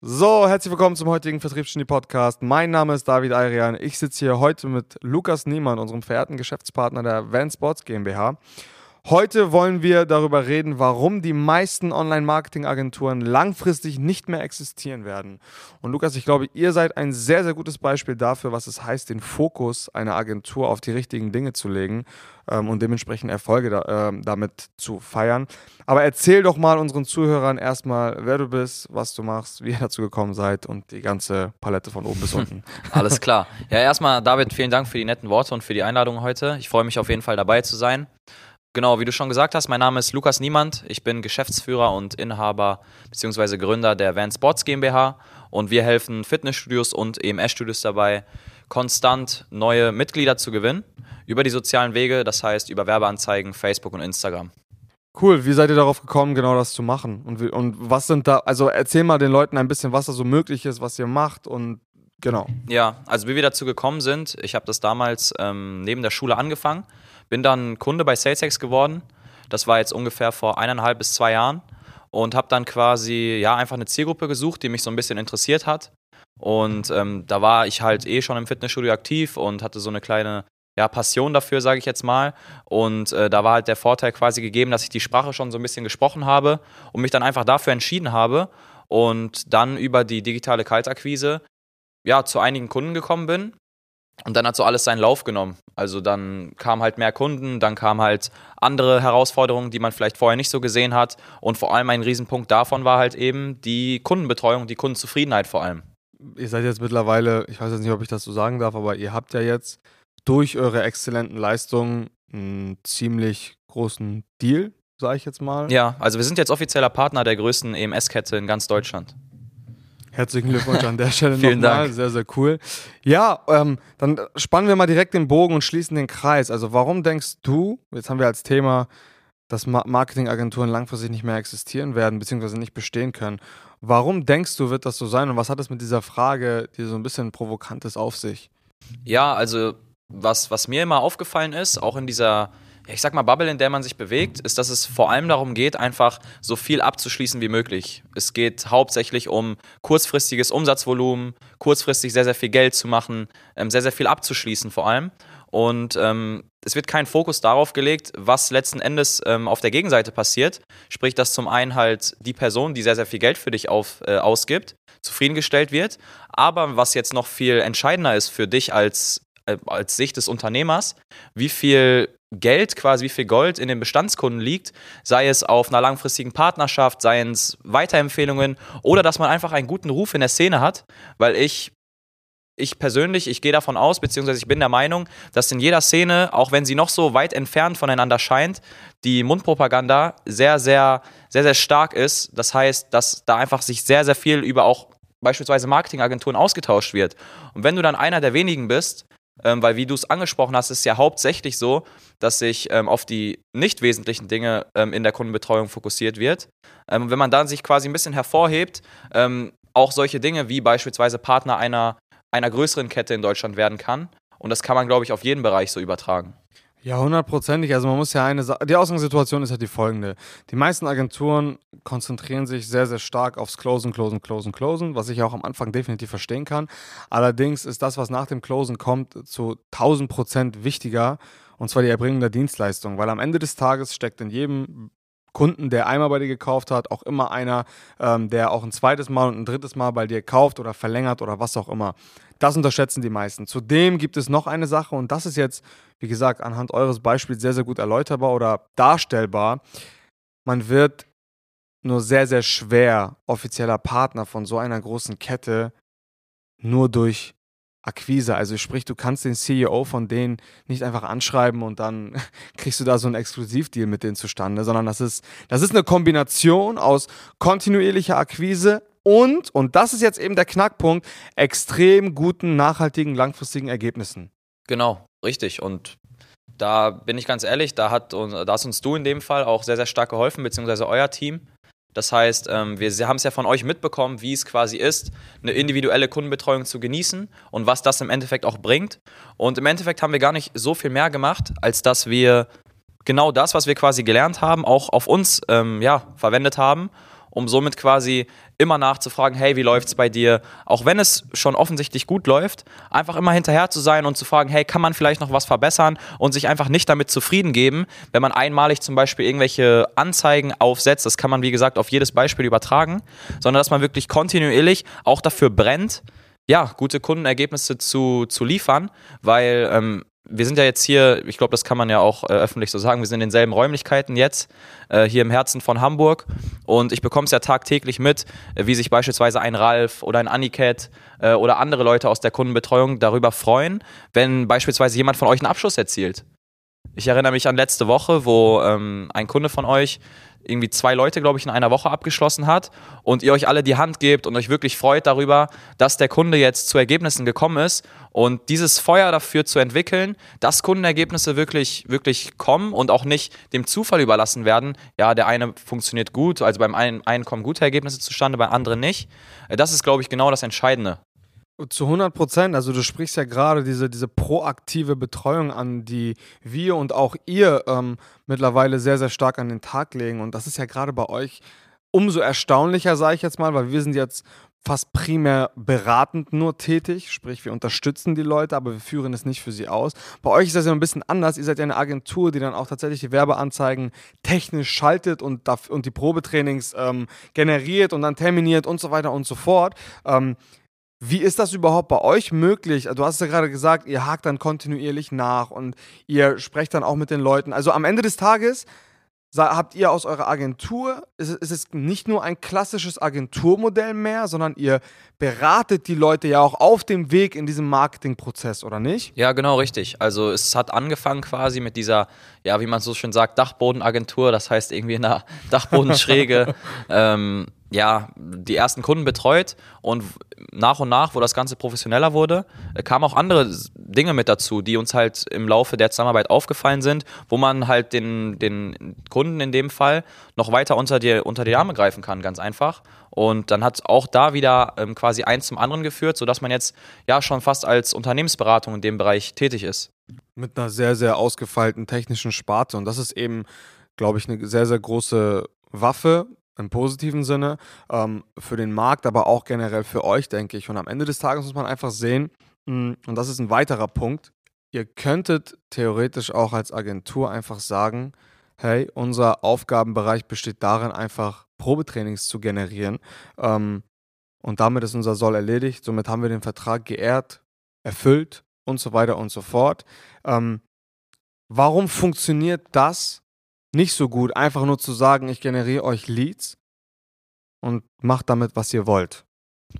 So, herzlich willkommen zum heutigen Vertriebsgenie Podcast. Mein Name ist David Ayrian. Ich sitze hier heute mit Lukas Niemann, unserem verehrten Geschäftspartner der Van Sports GmbH. Heute wollen wir darüber reden, warum die meisten Online-Marketing-Agenturen langfristig nicht mehr existieren werden. Und Lukas, ich glaube, ihr seid ein sehr, sehr gutes Beispiel dafür, was es heißt, den Fokus einer Agentur auf die richtigen Dinge zu legen ähm, und dementsprechend Erfolge da, äh, damit zu feiern. Aber erzähl doch mal unseren Zuhörern erstmal, wer du bist, was du machst, wie ihr dazu gekommen seid und die ganze Palette von oben bis unten. Alles klar. Ja, erstmal, David, vielen Dank für die netten Worte und für die Einladung heute. Ich freue mich auf jeden Fall dabei zu sein. Genau, wie du schon gesagt hast, mein Name ist Lukas Niemand. Ich bin Geschäftsführer und Inhaber bzw. Gründer der Van Sports GmbH und wir helfen Fitnessstudios und EMS-Studios dabei, konstant neue Mitglieder zu gewinnen über die sozialen Wege, das heißt über Werbeanzeigen, Facebook und Instagram. Cool, wie seid ihr darauf gekommen, genau das zu machen? Und, und was sind da, also erzähl mal den Leuten ein bisschen, was da so möglich ist, was ihr macht und genau. Ja, also wie wir dazu gekommen sind, ich habe das damals ähm, neben der Schule angefangen bin dann Kunde bei SalesX geworden. Das war jetzt ungefähr vor eineinhalb bis zwei Jahren und habe dann quasi ja einfach eine Zielgruppe gesucht, die mich so ein bisschen interessiert hat. Und ähm, da war ich halt eh schon im Fitnessstudio aktiv und hatte so eine kleine ja, Passion dafür, sage ich jetzt mal. Und äh, da war halt der Vorteil quasi gegeben, dass ich die Sprache schon so ein bisschen gesprochen habe und mich dann einfach dafür entschieden habe und dann über die digitale Kaltakquise ja zu einigen Kunden gekommen bin und dann hat so alles seinen Lauf genommen. Also dann kamen halt mehr Kunden, dann kamen halt andere Herausforderungen, die man vielleicht vorher nicht so gesehen hat. Und vor allem ein Riesenpunkt davon war halt eben die Kundenbetreuung, die Kundenzufriedenheit vor allem. Ihr seid jetzt mittlerweile, ich weiß jetzt nicht, ob ich das so sagen darf, aber ihr habt ja jetzt durch eure exzellenten Leistungen einen ziemlich großen Deal, sage ich jetzt mal. Ja, also wir sind jetzt offizieller Partner der größten EMS-Kette in ganz Deutschland. Herzlichen Glückwunsch an der Stelle Vielen nochmal. Dank. Sehr, sehr cool. Ja, ähm, dann spannen wir mal direkt den Bogen und schließen den Kreis. Also warum denkst du, jetzt haben wir als Thema, dass Marketingagenturen langfristig nicht mehr existieren werden, beziehungsweise nicht bestehen können. Warum denkst du, wird das so sein und was hat es mit dieser Frage, die so ein bisschen provokant ist, auf sich? Ja, also was, was mir immer aufgefallen ist, auch in dieser ich sag mal, Bubble, in der man sich bewegt, ist, dass es vor allem darum geht, einfach so viel abzuschließen wie möglich. Es geht hauptsächlich um kurzfristiges Umsatzvolumen, kurzfristig sehr, sehr viel Geld zu machen, ähm, sehr, sehr viel abzuschließen vor allem. Und ähm, es wird kein Fokus darauf gelegt, was letzten Endes ähm, auf der Gegenseite passiert. Sprich, dass zum einen halt die Person, die sehr, sehr viel Geld für dich auf, äh, ausgibt, zufriedengestellt wird. Aber was jetzt noch viel entscheidender ist für dich als, als Sicht des Unternehmers, wie viel Geld, quasi wie viel Gold in den Bestandskunden liegt, sei es auf einer langfristigen Partnerschaft, seien es Weiterempfehlungen oder dass man einfach einen guten Ruf in der Szene hat, weil ich ich persönlich, ich gehe davon aus, beziehungsweise ich bin der Meinung, dass in jeder Szene, auch wenn sie noch so weit entfernt voneinander scheint, die Mundpropaganda sehr, sehr, sehr, sehr stark ist. Das heißt, dass da einfach sich sehr, sehr viel über auch beispielsweise Marketingagenturen ausgetauscht wird. Und wenn du dann einer der wenigen bist, ähm, weil wie du es angesprochen hast, ist ja hauptsächlich so, dass sich ähm, auf die nicht wesentlichen Dinge ähm, in der Kundenbetreuung fokussiert wird. Ähm, wenn man dann sich quasi ein bisschen hervorhebt, ähm, auch solche Dinge wie beispielsweise Partner einer, einer größeren Kette in Deutschland werden kann. Und das kann man, glaube ich, auf jeden Bereich so übertragen. Ja, hundertprozentig. Also man muss ja eine Sache, die Ausgangssituation ist ja die folgende. Die meisten Agenturen konzentrieren sich sehr, sehr stark aufs Closen, Closen, Closen, Closen, was ich auch am Anfang definitiv verstehen kann. Allerdings ist das, was nach dem Closen kommt, zu 1000 Prozent wichtiger, und zwar die Erbringung der Dienstleistung, weil am Ende des Tages steckt in jedem Kunden, der einmal bei dir gekauft hat, auch immer einer, ähm, der auch ein zweites Mal und ein drittes Mal bei dir kauft oder verlängert oder was auch immer. Das unterschätzen die meisten. Zudem gibt es noch eine Sache und das ist jetzt, wie gesagt, anhand eures Beispiels sehr, sehr gut erläuterbar oder darstellbar. Man wird nur sehr, sehr schwer offizieller Partner von so einer großen Kette nur durch Akquise. Also sprich, du kannst den CEO von denen nicht einfach anschreiben und dann kriegst du da so einen Exklusivdeal mit denen zustande, sondern das ist, das ist eine Kombination aus kontinuierlicher Akquise und, und das ist jetzt eben der Knackpunkt, extrem guten, nachhaltigen, langfristigen Ergebnissen. Genau, richtig. Und da bin ich ganz ehrlich, da, hat, da hast uns du in dem Fall auch sehr, sehr stark geholfen, beziehungsweise euer Team. Das heißt, ähm, wir haben es ja von euch mitbekommen, wie es quasi ist, eine individuelle Kundenbetreuung zu genießen und was das im Endeffekt auch bringt. Und im Endeffekt haben wir gar nicht so viel mehr gemacht, als dass wir genau das, was wir quasi gelernt haben, auch auf uns ähm, ja, verwendet haben um somit quasi immer nachzufragen, hey, wie läuft's bei dir? Auch wenn es schon offensichtlich gut läuft, einfach immer hinterher zu sein und zu fragen, hey, kann man vielleicht noch was verbessern und sich einfach nicht damit zufrieden geben, wenn man einmalig zum Beispiel irgendwelche Anzeigen aufsetzt, das kann man wie gesagt auf jedes Beispiel übertragen, sondern dass man wirklich kontinuierlich auch dafür brennt, ja, gute Kundenergebnisse zu, zu liefern, weil ähm, wir sind ja jetzt hier, ich glaube, das kann man ja auch äh, öffentlich so sagen, wir sind in denselben Räumlichkeiten jetzt, äh, hier im Herzen von Hamburg. Und ich bekomme es ja tagtäglich mit, äh, wie sich beispielsweise ein Ralf oder ein Aniket äh, oder andere Leute aus der Kundenbetreuung darüber freuen, wenn beispielsweise jemand von euch einen Abschluss erzielt. Ich erinnere mich an letzte Woche, wo ähm, ein Kunde von euch irgendwie zwei Leute, glaube ich, in einer Woche abgeschlossen hat und ihr euch alle die Hand gebt und euch wirklich freut darüber, dass der Kunde jetzt zu Ergebnissen gekommen ist und dieses Feuer dafür zu entwickeln, dass Kundenergebnisse wirklich, wirklich kommen und auch nicht dem Zufall überlassen werden. Ja, der eine funktioniert gut, also beim einen, einen kommen gute Ergebnisse zustande, bei anderen nicht. Das ist, glaube ich, genau das Entscheidende. Zu 100 Prozent. Also du sprichst ja gerade diese, diese proaktive Betreuung an, die wir und auch ihr ähm, mittlerweile sehr, sehr stark an den Tag legen. Und das ist ja gerade bei euch umso erstaunlicher, sage ich jetzt mal, weil wir sind jetzt fast primär beratend nur tätig, sprich wir unterstützen die Leute, aber wir führen es nicht für sie aus. Bei euch ist das ja ein bisschen anders. Ihr seid ja eine Agentur, die dann auch tatsächlich die Werbeanzeigen technisch schaltet und, und die Probetrainings ähm, generiert und dann terminiert und so weiter und so fort. Ähm, wie ist das überhaupt bei euch möglich? Du hast ja gerade gesagt, ihr hakt dann kontinuierlich nach und ihr sprecht dann auch mit den Leuten. Also am Ende des Tages habt ihr aus eurer Agentur, ist, ist es nicht nur ein klassisches Agenturmodell mehr, sondern ihr beratet die Leute ja auch auf dem Weg in diesem Marketingprozess, oder nicht? Ja, genau, richtig. Also es hat angefangen quasi mit dieser, ja, wie man so schön sagt, Dachbodenagentur, das heißt irgendwie in der Dachbodenschräge. ähm, ja, die ersten Kunden betreut und nach und nach, wo das Ganze professioneller wurde, äh, kamen auch andere Dinge mit dazu, die uns halt im Laufe der Zusammenarbeit aufgefallen sind, wo man halt den, den Kunden in dem Fall noch weiter unter die, unter die Arme greifen kann, ganz einfach. Und dann hat auch da wieder ähm, quasi eins zum anderen geführt, sodass man jetzt ja schon fast als Unternehmensberatung in dem Bereich tätig ist. Mit einer sehr, sehr ausgefeilten technischen Sparte. Und das ist eben, glaube ich, eine sehr, sehr große Waffe, im positiven Sinne, ähm, für den Markt, aber auch generell für euch, denke ich. Und am Ende des Tages muss man einfach sehen, mh, hm, und das ist ein weiterer Punkt, ihr könntet theoretisch auch als Agentur einfach sagen, hey, unser Aufgabenbereich besteht darin, einfach Probetrainings zu generieren. Ähm, und damit ist unser Soll erledigt. Somit haben wir den Vertrag geehrt, erfüllt und so weiter und so fort. Ähm, warum funktioniert das nicht so gut, einfach nur zu sagen, ich generiere euch Leads und macht damit, was ihr wollt.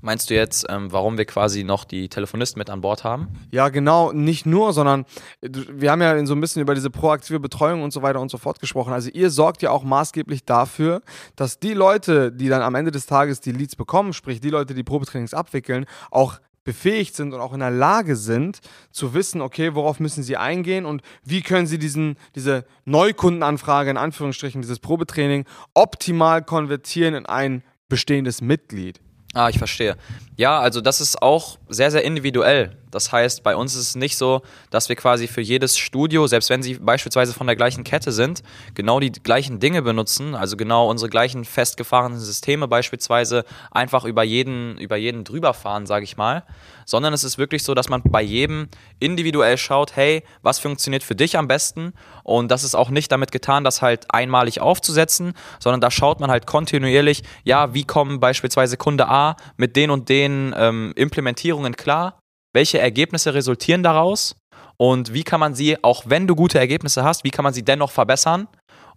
Meinst du jetzt, ähm, warum wir quasi noch die Telefonisten mit an Bord haben? Ja, genau, nicht nur, sondern wir haben ja so ein bisschen über diese proaktive Betreuung und so weiter und so fort gesprochen. Also ihr sorgt ja auch maßgeblich dafür, dass die Leute, die dann am Ende des Tages die Leads bekommen, sprich die Leute, die Probetrainings abwickeln, auch befähigt sind und auch in der Lage sind, zu wissen, okay, worauf müssen sie eingehen und wie können sie diesen, diese Neukundenanfrage, in Anführungsstrichen, dieses Probetraining, optimal konvertieren in ein bestehendes Mitglied. Ah, ich verstehe. Ja, also das ist auch sehr, sehr individuell. Das heißt, bei uns ist es nicht so, dass wir quasi für jedes Studio, selbst wenn sie beispielsweise von der gleichen Kette sind, genau die gleichen Dinge benutzen, also genau unsere gleichen festgefahrenen Systeme beispielsweise einfach über jeden, über jeden drüber fahren, sage ich mal, sondern es ist wirklich so, dass man bei jedem individuell schaut, hey, was funktioniert für dich am besten? Und das ist auch nicht damit getan, das halt einmalig aufzusetzen, sondern da schaut man halt kontinuierlich, ja, wie kommen beispielsweise Kunde A mit den und den ähm, Implementierungen klar welche Ergebnisse resultieren daraus? Und wie kann man sie, auch wenn du gute Ergebnisse hast, wie kann man sie dennoch verbessern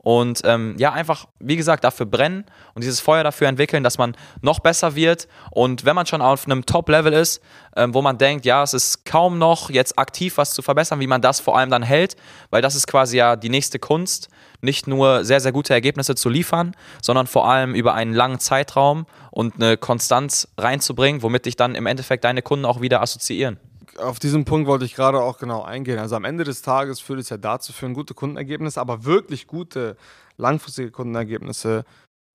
und ähm, ja, einfach, wie gesagt, dafür brennen und dieses Feuer dafür entwickeln, dass man noch besser wird. Und wenn man schon auf einem Top-Level ist, ähm, wo man denkt, ja, es ist kaum noch jetzt aktiv was zu verbessern, wie man das vor allem dann hält, weil das ist quasi ja die nächste Kunst, nicht nur sehr, sehr gute Ergebnisse zu liefern, sondern vor allem über einen langen Zeitraum und eine Konstanz reinzubringen, womit dich dann im Endeffekt deine Kunden auch wieder assoziieren auf diesen Punkt wollte ich gerade auch genau eingehen. Also am Ende des Tages führt es ja dazu für ein gute Kundenergebnisse, aber wirklich gute langfristige Kundenergebnisse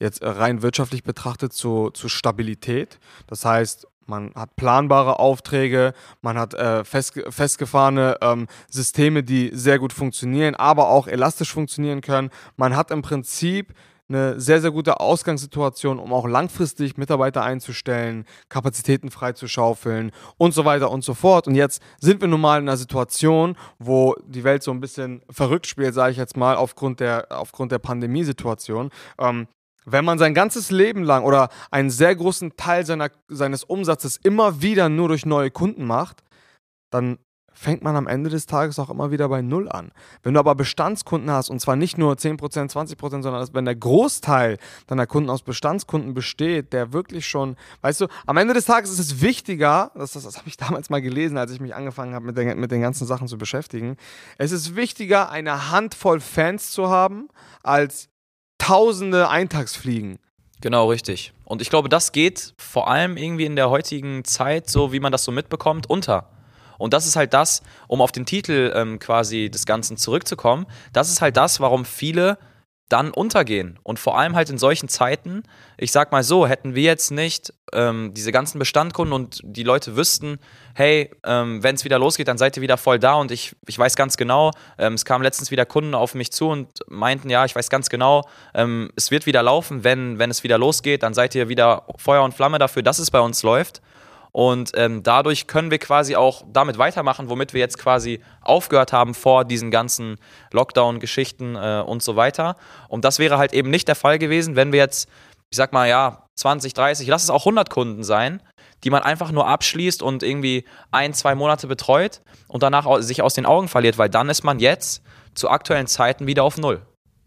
jetzt rein wirtschaftlich betrachtet zu, zu Stabilität. Das heißt, man hat planbare Aufträge, man hat äh, fest, festgefahrene ähm, Systeme, die sehr gut funktionieren, aber auch elastisch funktionieren können. Man hat im Prinzip eine sehr, sehr gute Ausgangssituation, um auch langfristig Mitarbeiter einzustellen, Kapazitäten freizuschaufeln und so weiter und so fort. Und jetzt sind wir nun mal in einer Situation, wo die Welt so ein bisschen verrückt spielt, sage ich jetzt mal, aufgrund der, aufgrund der Pandemiesituation. Ähm, wenn man sein ganzes Leben lang oder einen sehr großen Teil seiner, seines Umsatzes immer wieder nur durch neue Kunden macht, dann fängt man am Ende des Tages auch immer wieder bei Null an. Wenn du aber Bestandskunden hast, und zwar nicht nur 10%, 20%, sondern wenn der Großteil deiner Kunden aus Bestandskunden besteht, der wirklich schon, weißt du, am Ende des Tages ist es wichtiger, das, das, das habe ich damals mal gelesen, als ich mich angefangen habe, mit mit den ganzen Sachen zu beschäftigen, es ist wichtiger, eine Handvoll Fans zu haben, als tausende Eintagsfliegen. Genau, richtig. Und ich glaube, das geht vor allem irgendwie in der heutigen Zeit, so wie man das so mitbekommt, unter. Und das ist halt das, um auf den Titel ähm, quasi des Ganzen zurückzukommen, das ist halt das, warum viele dann untergehen. Und vor allem halt in solchen Zeiten, ich sag mal so, hätten wir jetzt nicht ähm, diese ganzen Bestandkunden und die Leute wüssten, hey, ähm, wenn es wieder losgeht, dann seid ihr wieder voll da und ich, ich weiß ganz genau, ähm, es kamen letztens wieder Kunden auf mich zu und meinten, ja, ich weiß ganz genau, ähm, es wird wieder laufen, wenn, wenn es wieder losgeht, dann seid ihr wieder Feuer und Flamme dafür, dass es bei uns läuft. Und ähm, dadurch können wir quasi auch damit weitermachen, womit wir jetzt quasi aufgehört haben vor diesen ganzen Lockdown-Geschichten äh, und so weiter. Und das wäre halt eben nicht der Fall gewesen, wenn wir jetzt, ich sag mal, ja, 20, 30, lass es auch 100 Kunden sein, die man einfach nur abschließt und irgendwie ein, zwei Monate betreut und danach sich aus den Augen verliert, weil dann ist man jetzt zu aktuellen Zeiten wieder auf Null.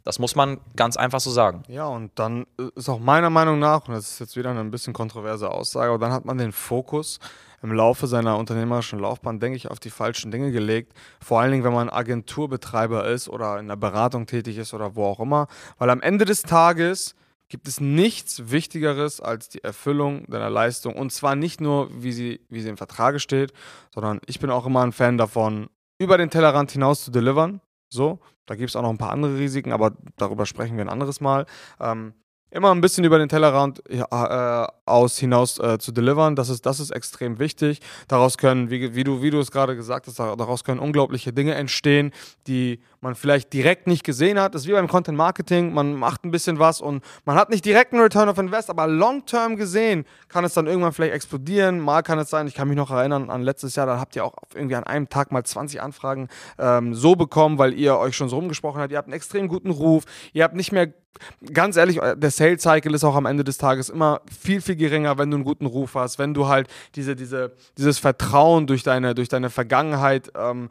Das muss man ganz einfach so sagen. Ja, und dann äh, ist auch meiner Meinung nach, und das ist jetzt wieder eine ein bisschen kontroverse Aussage, aber dann hat man den Fokus im Laufe seiner unternehmerischen Laufbahn, denke ich, auf die falschen Dinge gelegt. Vor allen Dingen, wenn man Agenturbetreiber ist oder in der Beratung tätig ist oder wo auch immer. Weil am Ende des Tages gibt es nichts Wichtigeres als die Erfüllung deiner Leistung. Und zwar nicht nur, wie sie, wie sie im Vertrage steht, sondern ich bin auch immer ein Fan davon, über den Tellerrand hinaus zu delivern. So, da gibt es auch noch ein paar andere Risiken, aber darüber sprechen wir ein anderes Mal. Ähm, immer ein bisschen über den Tellerrand äh, aus hinaus äh, zu delivern. Das ist, das ist extrem wichtig. Daraus können, wie, wie du, wie du es gerade gesagt hast, daraus können unglaubliche Dinge entstehen, die man vielleicht direkt nicht gesehen hat. Das ist wie beim Content Marketing. Man macht ein bisschen was und man hat nicht direkt einen Return of Invest, aber long term gesehen kann es dann irgendwann vielleicht explodieren. Mal kann es sein, ich kann mich noch erinnern an letztes Jahr, da habt ihr auch irgendwie an einem Tag mal 20 Anfragen ähm, so bekommen, weil ihr euch schon so rumgesprochen habt. Ihr habt einen extrem guten Ruf. Ihr habt nicht mehr ganz ehrlich, der Sales Cycle ist auch am Ende des Tages immer viel, viel geringer, wenn du einen guten Ruf hast, wenn du halt diese, diese, dieses Vertrauen durch deine, durch deine Vergangenheit, ähm,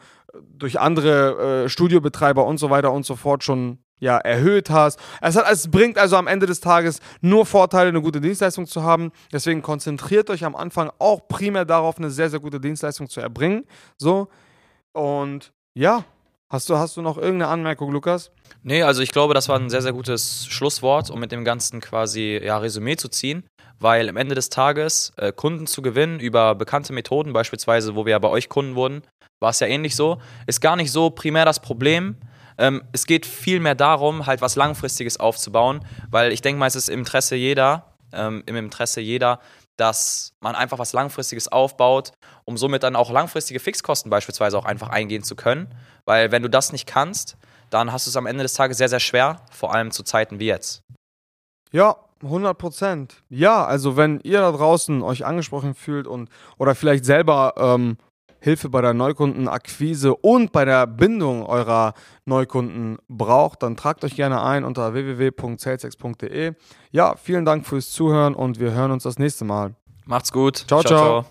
durch andere äh, Studiobetreiber und so weiter und so fort schon ja, erhöht hast. Es, hat, es bringt also am Ende des Tages nur Vorteile, eine gute Dienstleistung zu haben. Deswegen konzentriert euch am Anfang auch primär darauf, eine sehr, sehr gute Dienstleistung zu erbringen. So. Und ja, Hast du, hast du noch irgendeine Anmerkung, Lukas? Nee, also ich glaube, das war ein sehr, sehr gutes Schlusswort, um mit dem Ganzen quasi ja, Resümee zu ziehen, weil am Ende des Tages äh, Kunden zu gewinnen über bekannte Methoden, beispielsweise, wo wir ja bei euch Kunden wurden, war es ja ähnlich so, ist gar nicht so primär das Problem. Ähm, es geht vielmehr darum, halt was Langfristiges aufzubauen, weil ich denke mal, es ist im Interesse jeder, ähm, im Interesse jeder, dass man einfach was Langfristiges aufbaut, um somit dann auch langfristige Fixkosten beispielsweise auch einfach eingehen zu können. Weil wenn du das nicht kannst, dann hast du es am Ende des Tages sehr, sehr schwer, vor allem zu Zeiten wie jetzt. Ja, 100 Prozent. Ja, also wenn ihr da draußen euch angesprochen fühlt und oder vielleicht selber ähm, Hilfe bei der Neukundenakquise und bei der Bindung eurer Neukunden braucht, dann tragt euch gerne ein unter www.salesex.de. Ja, vielen Dank fürs Zuhören und wir hören uns das nächste Mal. Macht's gut. ciao. ciao. ciao.